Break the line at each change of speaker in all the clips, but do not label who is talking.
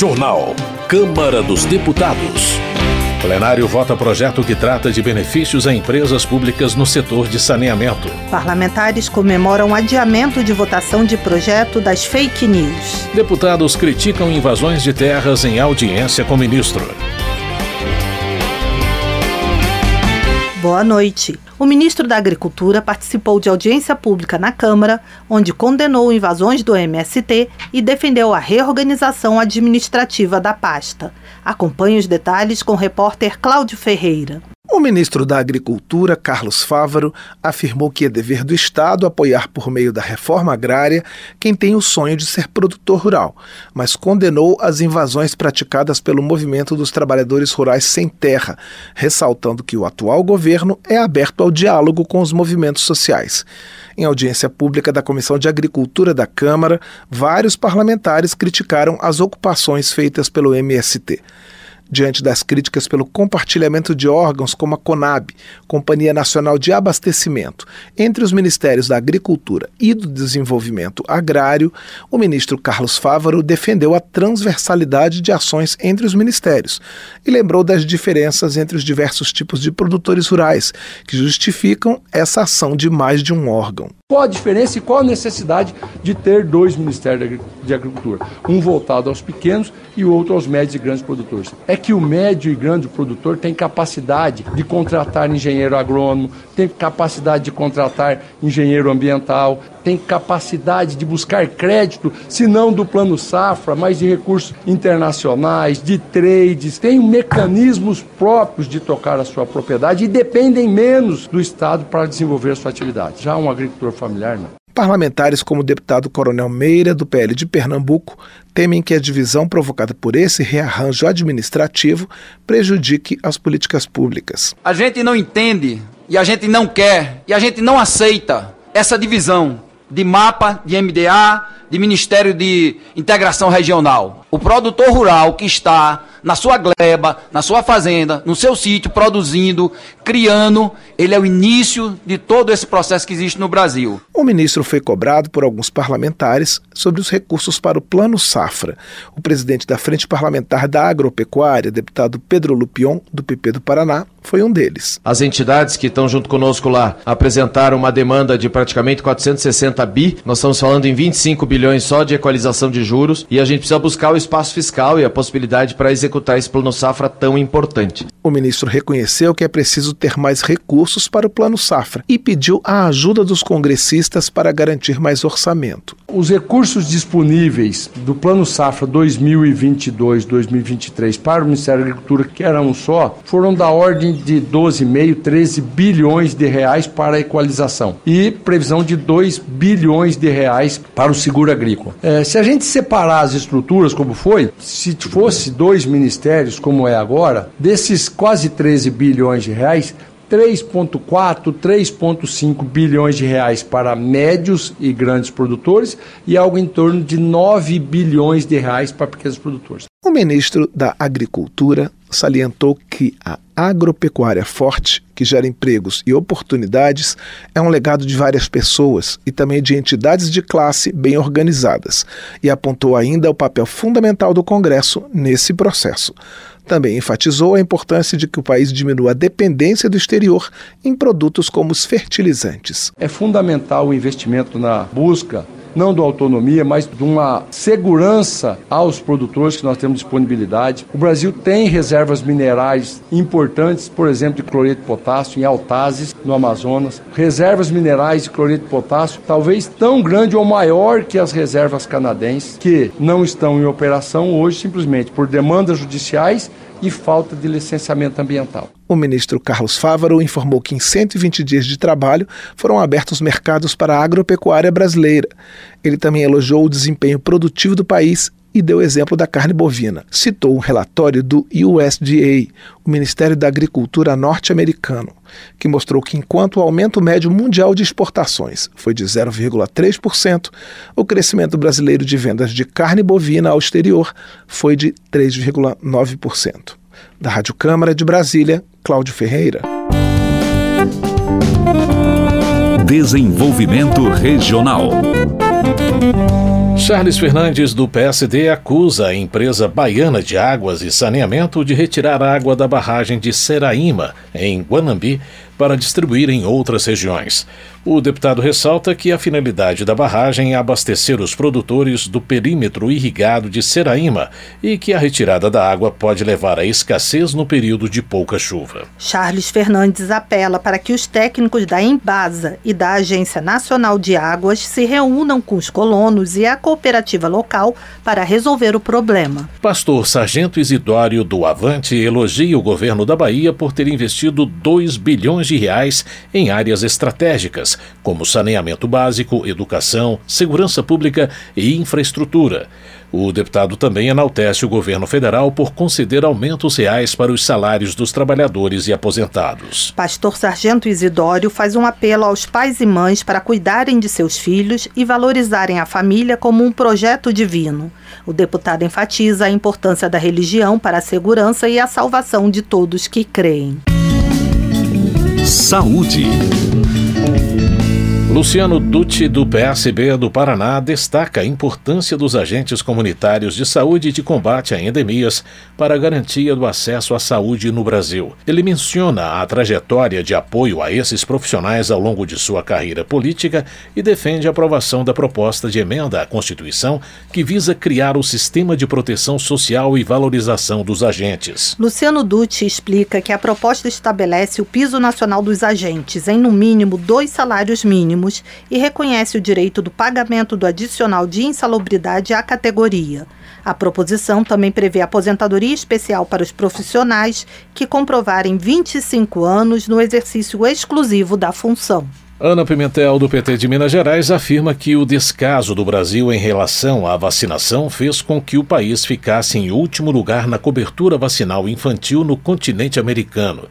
Jornal. Câmara dos Deputados. Plenário vota projeto que trata de benefícios a empresas públicas no setor de saneamento.
Parlamentares comemoram adiamento de votação de projeto das fake news.
Deputados criticam invasões de terras em audiência com ministro.
Boa noite. O ministro da Agricultura participou de audiência pública na Câmara, onde condenou invasões do MST e defendeu a reorganização administrativa da pasta. Acompanhe os detalhes com o repórter Cláudio Ferreira.
O ministro da Agricultura, Carlos Fávaro, afirmou que é dever do Estado apoiar por meio da reforma agrária quem tem o sonho de ser produtor rural, mas condenou as invasões praticadas pelo movimento dos trabalhadores rurais sem terra, ressaltando que o atual governo é aberto ao diálogo com os movimentos sociais. Em audiência pública da Comissão de Agricultura da Câmara, vários parlamentares criticaram as ocupações feitas pelo MST diante das críticas pelo compartilhamento de órgãos como a CONAB, Companhia Nacional de Abastecimento, entre os Ministérios da Agricultura e do Desenvolvimento Agrário, o ministro Carlos Fávaro defendeu a transversalidade de ações entre os ministérios e lembrou das diferenças entre os diversos tipos de produtores rurais que justificam essa ação de mais de um órgão.
Qual a diferença e qual a necessidade de ter dois Ministérios de Agricultura? Um voltado aos pequenos e outro aos médios e grandes produtores. É que o médio e grande produtor tem capacidade de contratar engenheiro agrônomo, tem capacidade de contratar engenheiro ambiental, tem capacidade de buscar crédito, se não do plano safra, mas de recursos internacionais, de trades, tem mecanismos próprios de tocar a sua propriedade e dependem menos do Estado para desenvolver a sua atividade. Já um agricultor familiar, não.
Parlamentares como o deputado Coronel Meira, do PL de Pernambuco, temem que a divisão provocada por esse rearranjo administrativo prejudique as políticas públicas.
A gente não entende e a gente não quer e a gente não aceita essa divisão de mapa, de MDA, de Ministério de Integração Regional. O produtor rural que está na sua gleba, na sua fazenda, no seu sítio, produzindo, criando, ele é o início de todo esse processo que existe no Brasil.
O ministro foi cobrado por alguns parlamentares sobre os recursos para o Plano Safra. O presidente da Frente Parlamentar da Agropecuária, deputado Pedro Lupion, do PP do Paraná, foi um deles.
As entidades que estão junto conosco lá apresentaram uma demanda de praticamente 460 bi. Nós estamos falando em 25 bilhões só de equalização de juros e a gente precisa buscar o espaço fiscal e a possibilidade para executar esse plano safra tão importante.
O ministro reconheceu que é preciso ter mais recursos para o plano safra e pediu a ajuda dos congressistas para garantir mais orçamento.
Os recursos disponíveis do plano safra 2022-2023 para o Ministério da Agricultura, que era um só, foram da ordem de 12,5, 13 bilhões de reais para a equalização e previsão de 2 bilhões de reais para o seguro agrícola. É, se a gente separar as estruturas como foi, se fosse dois ministérios como é agora, desses quase 13 bilhões de reais, 3,4, 3,5 bilhões de reais para médios e grandes produtores e algo em torno de 9 bilhões de reais para pequenos produtores.
O ministro da Agricultura salientou que a agropecuária forte, que gera empregos e oportunidades, é um legado de várias pessoas e também de entidades de classe bem organizadas, e apontou ainda o papel fundamental do Congresso nesse processo. Também enfatizou a importância de que o país diminua a dependência do exterior em produtos como os fertilizantes.
É fundamental o investimento na busca não da autonomia, mas de uma segurança aos produtores que nós temos disponibilidade. O Brasil tem reservas minerais importantes, por exemplo, de cloreto de potássio em Altazes, no Amazonas. Reservas minerais de cloreto de potássio talvez tão grande ou maior que as reservas canadenses, que não estão em operação hoje simplesmente por demandas judiciais e falta de licenciamento ambiental.
O ministro Carlos Fávaro informou que em 120 dias de trabalho foram abertos mercados para a agropecuária brasileira. Ele também elogiou o desempenho produtivo do país e deu exemplo da carne bovina. Citou um relatório do USDA, o Ministério da Agricultura norte-americano, que mostrou que enquanto o aumento médio mundial de exportações foi de 0,3%, o crescimento brasileiro de vendas de carne bovina ao exterior foi de 3,9%. Da Rádio Câmara de Brasília, Cláudio Ferreira.
Desenvolvimento Regional. Charles Fernandes, do PSD, acusa a empresa baiana de águas e saneamento de retirar água da barragem de Seraíma, em Guanambi, para distribuir em outras regiões. O deputado ressalta que a finalidade da barragem é abastecer os produtores do perímetro irrigado de Seraíma e que a retirada da água pode levar a escassez no período de pouca chuva.
Charles Fernandes apela para que os técnicos da Embasa e da Agência Nacional de Águas se reúnam com os colonos e a cooperativa local para resolver o problema.
Pastor Sargento Isidório do Avante elogia o governo da Bahia por ter investido 2 bilhões de reais em áreas estratégicas, como saneamento básico, educação, segurança pública e infraestrutura. O deputado também enaltece o governo federal por conceder aumentos reais para os salários dos trabalhadores e aposentados.
Pastor Sargento Isidório faz um apelo aos pais e mães para cuidarem de seus filhos e valorizarem a família como um projeto divino. O deputado enfatiza a importância da religião para a segurança e a salvação de todos que creem.
Saúde. Luciano Dutti, do PSB do Paraná, destaca a importância dos agentes comunitários de saúde e de combate a endemias para a garantia do acesso à saúde no Brasil. Ele menciona a trajetória de apoio a esses profissionais ao longo de sua carreira política e defende a aprovação da proposta de emenda à Constituição que visa criar o sistema de proteção social e valorização dos agentes.
Luciano Dutti explica que a proposta estabelece o piso nacional dos agentes em, no mínimo, dois salários mínimos mínimos e reconhece o direito do pagamento do adicional de insalubridade à categoria. A proposição também prevê aposentadoria especial para os profissionais que comprovarem 25 anos no exercício exclusivo da função.
Ana Pimentel, do PT de Minas Gerais, afirma que o descaso do Brasil em relação à vacinação fez com que o país ficasse em último lugar na cobertura vacinal infantil no continente americano.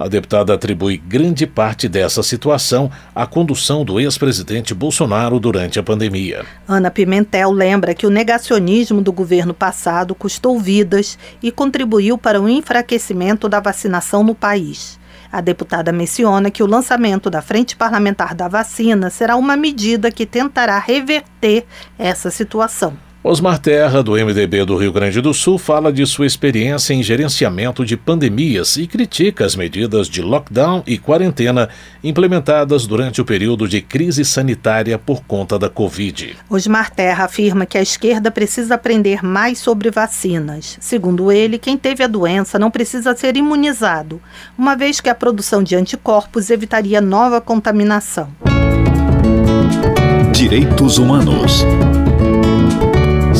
A deputada atribui grande parte dessa situação à condução do ex-presidente Bolsonaro durante a pandemia.
Ana Pimentel lembra que o negacionismo do governo passado custou vidas e contribuiu para o enfraquecimento da vacinação no país. A deputada menciona que o lançamento da Frente Parlamentar da Vacina será uma medida que tentará reverter essa situação.
Osmar Terra, do MDB do Rio Grande do Sul, fala de sua experiência em gerenciamento de pandemias e critica as medidas de lockdown e quarentena implementadas durante o período de crise sanitária por conta da Covid.
Osmar Terra afirma que a esquerda precisa aprender mais sobre vacinas. Segundo ele, quem teve a doença não precisa ser imunizado, uma vez que a produção de anticorpos evitaria nova contaminação.
Direitos Humanos.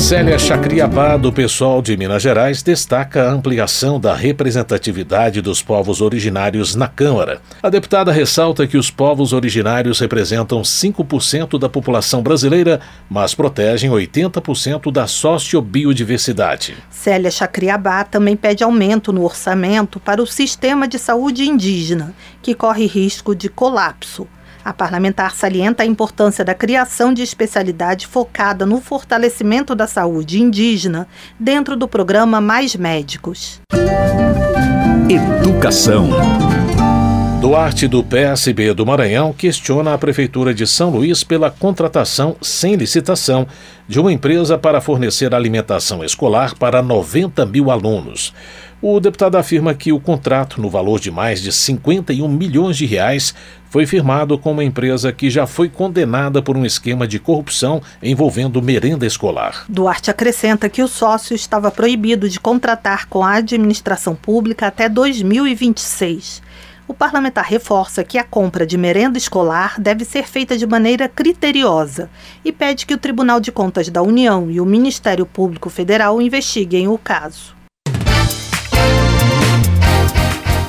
Célia Chacriabá, do pessoal de Minas Gerais, destaca a ampliação da representatividade dos povos originários na Câmara. A deputada ressalta que os povos originários representam 5% da população brasileira, mas protegem 80% da sociobiodiversidade.
Célia Chacriabá também pede aumento no orçamento para o sistema de saúde indígena, que corre risco de colapso. A parlamentar salienta a importância da criação de especialidade focada no fortalecimento da saúde indígena dentro do programa Mais Médicos.
Educação. Duarte, do PSB do Maranhão, questiona a Prefeitura de São Luís pela contratação sem licitação de uma empresa para fornecer alimentação escolar para 90 mil alunos. O deputado afirma que o contrato, no valor de mais de 51 milhões de reais, foi firmado com uma empresa que já foi condenada por um esquema de corrupção envolvendo merenda escolar.
Duarte acrescenta que o sócio estava proibido de contratar com a administração pública até 2026. O parlamentar reforça que a compra de merenda escolar deve ser feita de maneira criteriosa e pede que o Tribunal de Contas da União e o Ministério Público Federal investiguem o caso.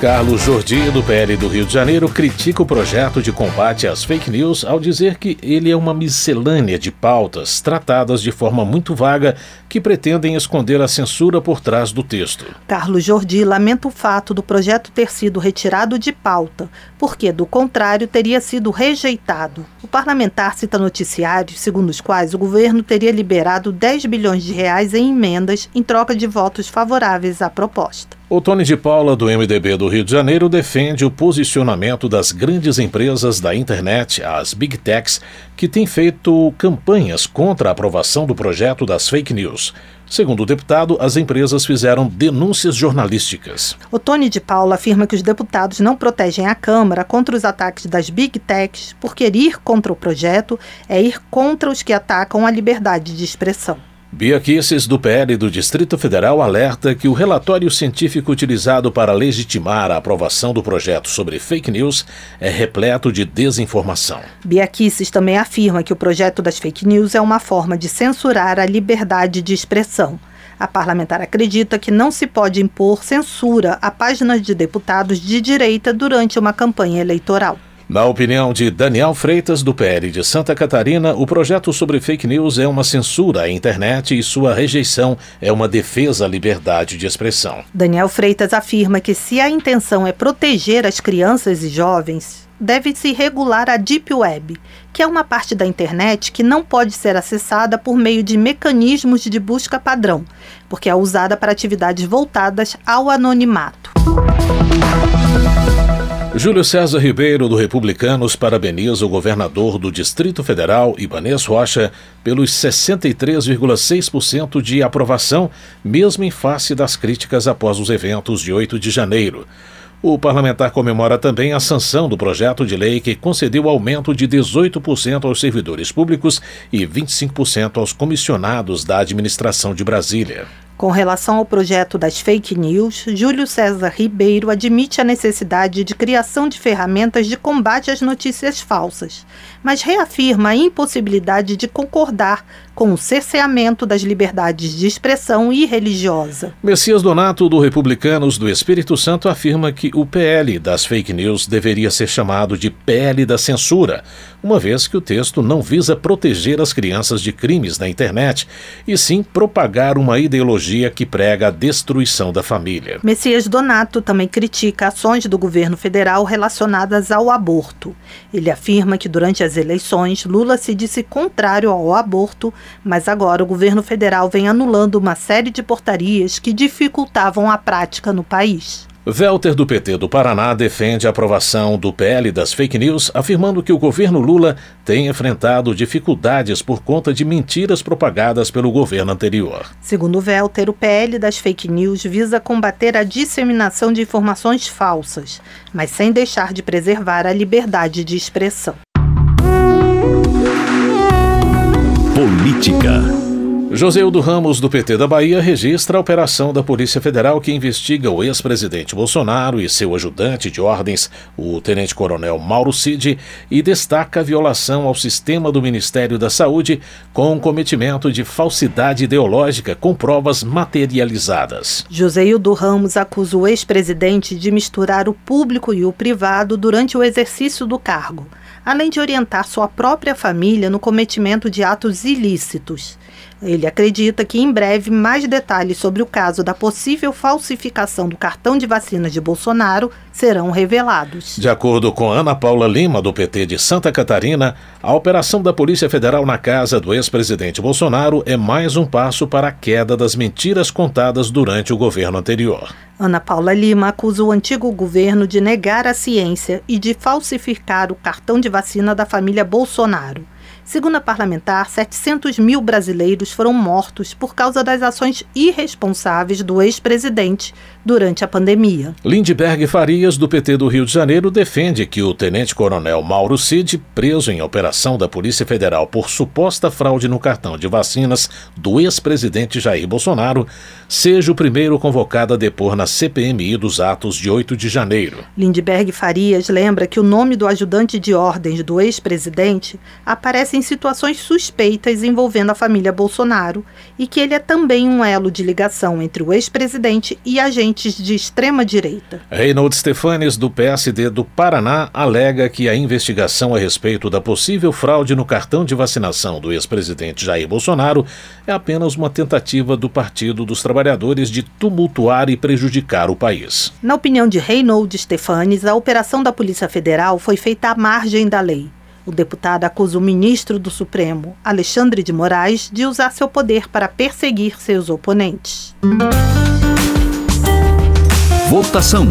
Carlos Jordi, do PL do Rio de Janeiro, critica o projeto de combate às fake news ao dizer que ele é uma miscelânea de pautas tratadas de forma muito vaga que pretendem esconder a censura por trás do texto.
Carlos Jordi lamenta o fato do projeto ter sido retirado de pauta, porque, do contrário, teria sido rejeitado. O parlamentar cita noticiários segundo os quais o governo teria liberado 10 bilhões de reais em emendas em troca de votos favoráveis à proposta.
O Tony de Paula, do MDB do Rio de Janeiro, defende o posicionamento das grandes empresas da internet, as Big Techs, que têm feito campanhas contra a aprovação do projeto das fake news. Segundo o deputado, as empresas fizeram denúncias jornalísticas.
O Tony de Paula afirma que os deputados não protegem a Câmara contra os ataques das Big Techs, porque ir contra o projeto é ir contra os que atacam a liberdade de expressão.
Bia Kisses, do PL do Distrito Federal, alerta que o relatório científico utilizado para legitimar a aprovação do projeto sobre fake news é repleto de desinformação.
Bia Kisses também afirma que o projeto das fake news é uma forma de censurar a liberdade de expressão. A parlamentar acredita que não se pode impor censura a páginas de deputados de direita durante uma campanha eleitoral.
Na opinião de Daniel Freitas, do PL de Santa Catarina, o projeto sobre fake news é uma censura à internet e sua rejeição é uma defesa à liberdade de expressão.
Daniel Freitas afirma que se a intenção é proteger as crianças e jovens, deve-se regular a Deep Web, que é uma parte da internet que não pode ser acessada por meio de mecanismos de busca padrão, porque é usada para atividades voltadas ao anonimato.
Júlio César Ribeiro, do Republicanos, parabeniza o governador do Distrito Federal, Ibanez Rocha, pelos 63,6% de aprovação, mesmo em face das críticas após os eventos de 8 de janeiro. O parlamentar comemora também a sanção do projeto de lei que concedeu aumento de 18% aos servidores públicos e 25% aos comissionados da administração de Brasília.
Com relação ao projeto das fake news, Júlio César Ribeiro admite a necessidade de criação de ferramentas de combate às notícias falsas, mas reafirma a impossibilidade de concordar com o cerceamento das liberdades de expressão e religiosa.
Messias Donato, do Republicanos do Espírito Santo, afirma que o PL das fake news deveria ser chamado de PL da censura, uma vez que o texto não visa proteger as crianças de crimes na internet, e sim propagar uma ideologia que prega a destruição da família.
Messias Donato também critica ações do governo federal relacionadas ao aborto. Ele afirma que durante as eleições, Lula se disse contrário ao aborto mas agora o governo federal vem anulando uma série de portarias que dificultavam a prática no país.
Welter, do PT do Paraná, defende a aprovação do PL das fake news, afirmando que o governo Lula tem enfrentado dificuldades por conta de mentiras propagadas pelo governo anterior.
Segundo Welter, o PL das fake news visa combater a disseminação de informações falsas, mas sem deixar de preservar a liberdade de expressão.
Política. Joseildo Ramos, do PT da Bahia, registra a operação da Polícia Federal que investiga o ex-presidente Bolsonaro e seu ajudante de ordens, o tenente-coronel Mauro Cid, e destaca a violação ao sistema do Ministério da Saúde com cometimento de falsidade ideológica com provas materializadas.
Joseildo Ramos acusa o ex-presidente de misturar o público e o privado durante o exercício do cargo além de orientar sua própria família no cometimento de atos ilícitos. Ele acredita que em breve mais detalhes sobre o caso da possível falsificação do cartão de vacina de Bolsonaro serão revelados.
De acordo com Ana Paula Lima, do PT de Santa Catarina, a operação da Polícia Federal na casa do ex-presidente Bolsonaro é mais um passo para a queda das mentiras contadas durante o governo anterior.
Ana Paula Lima acusa o antigo governo de negar a ciência e de falsificar o cartão de vacina da família Bolsonaro. Segundo a parlamentar, 700 mil brasileiros foram mortos por causa das ações irresponsáveis do ex-presidente durante a pandemia.
Lindbergh Farias, do PT do Rio de Janeiro, defende que o tenente-coronel Mauro Cid, preso em operação da Polícia Federal por suposta fraude no cartão de vacinas do ex-presidente Jair Bolsonaro, seja o primeiro convocado a depor na CPMI dos atos de 8 de janeiro.
Lindbergh Farias lembra que o nome do ajudante de ordens do ex-presidente aparece em situações suspeitas envolvendo a família Bolsonaro e que ele é também um elo de ligação entre o ex-presidente e agentes de extrema-direita.
Reinaldo Stefanes, do PSD do Paraná, alega que a investigação a respeito da possível fraude no cartão de vacinação do ex-presidente Jair Bolsonaro é apenas uma tentativa do Partido dos Trabalhadores de tumultuar e prejudicar o país.
Na opinião de Reinaldo Stefanes, a operação da Polícia Federal foi feita à margem da lei. O deputado acusa o ministro do Supremo, Alexandre de Moraes, de usar seu poder para perseguir seus oponentes.
Votação.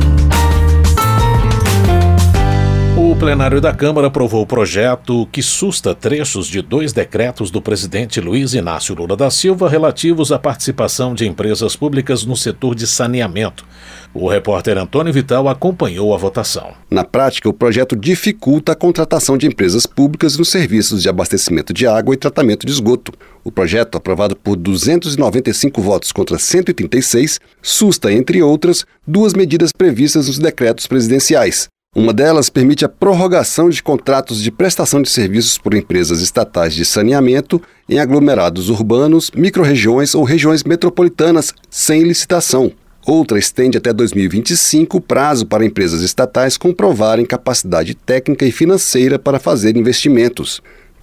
Plenário da Câmara aprovou o projeto que susta trechos de dois decretos do presidente Luiz Inácio Lula da Silva relativos à participação de empresas públicas no setor de saneamento. O repórter Antônio Vital acompanhou a votação.
Na prática, o projeto dificulta a contratação de empresas públicas nos serviços de abastecimento de água e tratamento de esgoto. O projeto, aprovado por 295 votos contra 136, susta, entre outras, duas medidas previstas nos decretos presidenciais. Uma delas permite a prorrogação de contratos de prestação de serviços por empresas estatais de saneamento em aglomerados urbanos, microrregiões ou regiões metropolitanas sem licitação. Outra estende até 2025 o prazo para empresas estatais comprovarem capacidade técnica e financeira para fazer investimentos.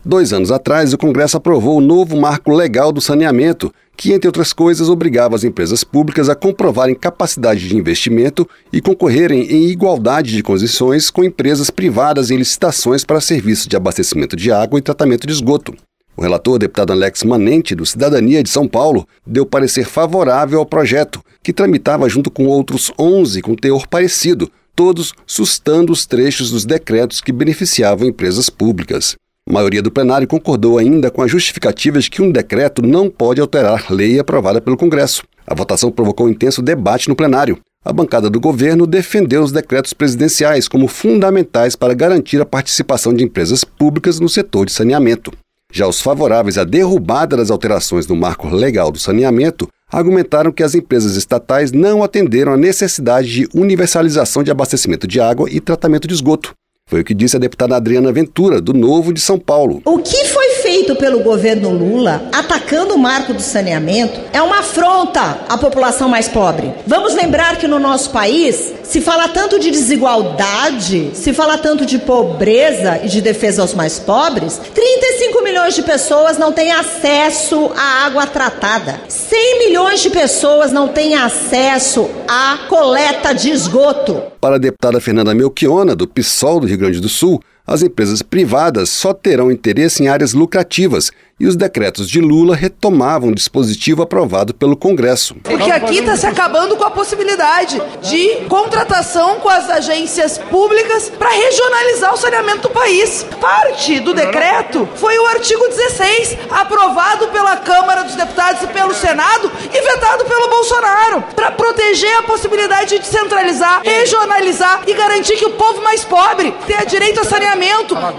Dois anos atrás, o Congresso aprovou o novo marco legal do saneamento, que, entre outras coisas, obrigava as empresas públicas a comprovarem capacidade de investimento e concorrerem em igualdade de condições com empresas privadas em licitações para serviços de abastecimento de água e tratamento de esgoto. O relator, deputado Alex Manente, do Cidadania de São Paulo, deu parecer favorável ao projeto, que tramitava junto com outros 11 com teor parecido, todos sustando os trechos dos decretos que beneficiavam empresas públicas. A maioria do plenário concordou ainda com a justificativa de que um decreto não pode alterar lei aprovada pelo Congresso. A votação provocou um intenso debate no plenário. A bancada do governo defendeu os decretos presidenciais como fundamentais para garantir a participação de empresas públicas no setor de saneamento. Já os favoráveis à derrubada das alterações no marco legal do saneamento argumentaram que as empresas estatais não atenderam à necessidade de universalização de abastecimento de água e tratamento de esgoto. Foi o que disse a deputada Adriana Ventura, do Novo de São Paulo.
O que foi feito pelo governo Lula, atacando o marco do saneamento, é uma afronta à população mais pobre. Vamos lembrar que no nosso país se fala tanto de desigualdade, se fala tanto de pobreza e de defesa aos mais pobres. 35 milhões de pessoas não têm acesso à água tratada. 100 milhões de pessoas não têm acesso à coleta de esgoto.
Para a deputada Fernanda Melchiona, do PSOL do Rio Grande do Sul, as empresas privadas só terão interesse em áreas lucrativas e os decretos de Lula retomavam o dispositivo aprovado pelo Congresso.
Porque aqui está se acabando com a possibilidade de contratação com as agências públicas para regionalizar o saneamento do país. Parte do decreto foi o artigo 16, aprovado pela Câmara dos Deputados e pelo Senado e vetado pelo Bolsonaro, para proteger a possibilidade de centralizar, regionalizar e garantir que o povo mais pobre tenha direito a saneamento,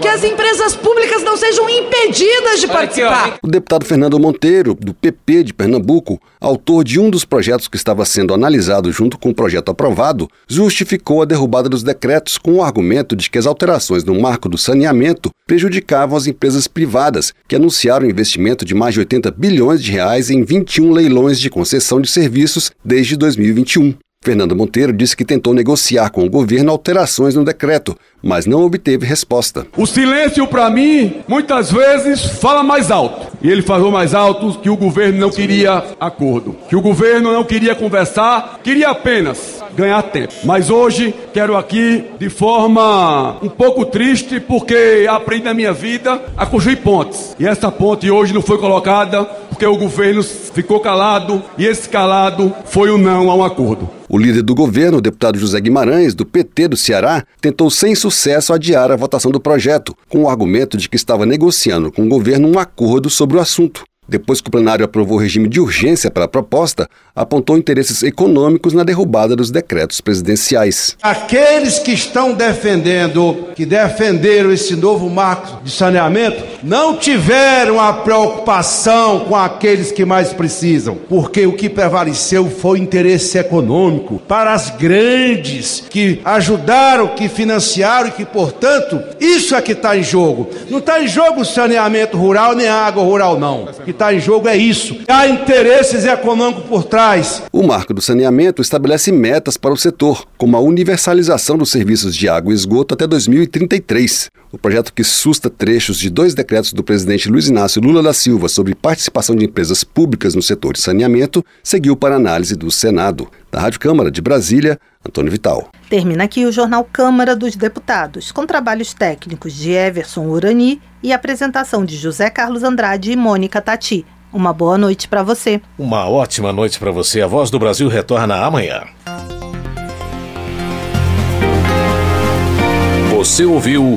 que as empresas públicas não sejam impedidas de participar.
O deputado Fernando Monteiro, do PP de Pernambuco, autor de um dos projetos que estava sendo analisado junto com o projeto aprovado, justificou a derrubada dos decretos com o argumento de que as alterações no marco do saneamento prejudicavam as empresas privadas, que anunciaram investimento de mais de 80 bilhões de reais em 21 leilões de concessão de serviços desde 2021. Fernando Monteiro disse que tentou negociar com o governo alterações no decreto, mas não obteve resposta.
O silêncio, para mim, muitas vezes fala mais alto. E ele falou mais alto que o governo não queria acordo, que o governo não queria conversar, queria apenas ganhar tempo. Mas hoje quero aqui, de forma um pouco triste, porque aprendi na minha vida a construir pontes. E essa ponte hoje não foi colocada porque o governo ficou calado e esse calado foi o não a um acordo.
O líder do governo, o deputado José Guimarães, do PT do Ceará, tentou sem sucesso adiar a votação do projeto, com o argumento de que estava negociando com o governo um acordo sobre o assunto depois que o plenário aprovou o regime de urgência para a proposta, apontou interesses econômicos na derrubada dos decretos presidenciais.
Aqueles que estão defendendo, que defenderam esse novo marco de saneamento, não tiveram a preocupação com aqueles que mais precisam, porque o que prevaleceu foi interesse econômico para as grandes que ajudaram, que financiaram e que, portanto, isso é que está em jogo. Não está em jogo saneamento rural nem água rural, não. Está em jogo é isso. Há interesses econômicos por trás.
O marco do saneamento estabelece metas para o setor, como a universalização dos serviços de água e esgoto até 2033 o projeto que susta trechos de dois decretos do presidente Luiz Inácio Lula da Silva sobre participação de empresas públicas no setor de saneamento seguiu para análise do Senado. Da Rádio Câmara de Brasília, Antônio Vital.
Termina aqui o Jornal Câmara dos Deputados, com trabalhos técnicos de Everson Urani e apresentação de José Carlos Andrade e Mônica Tati. Uma boa noite para você.
Uma ótima noite para você. A Voz do Brasil retorna amanhã. Você ouviu.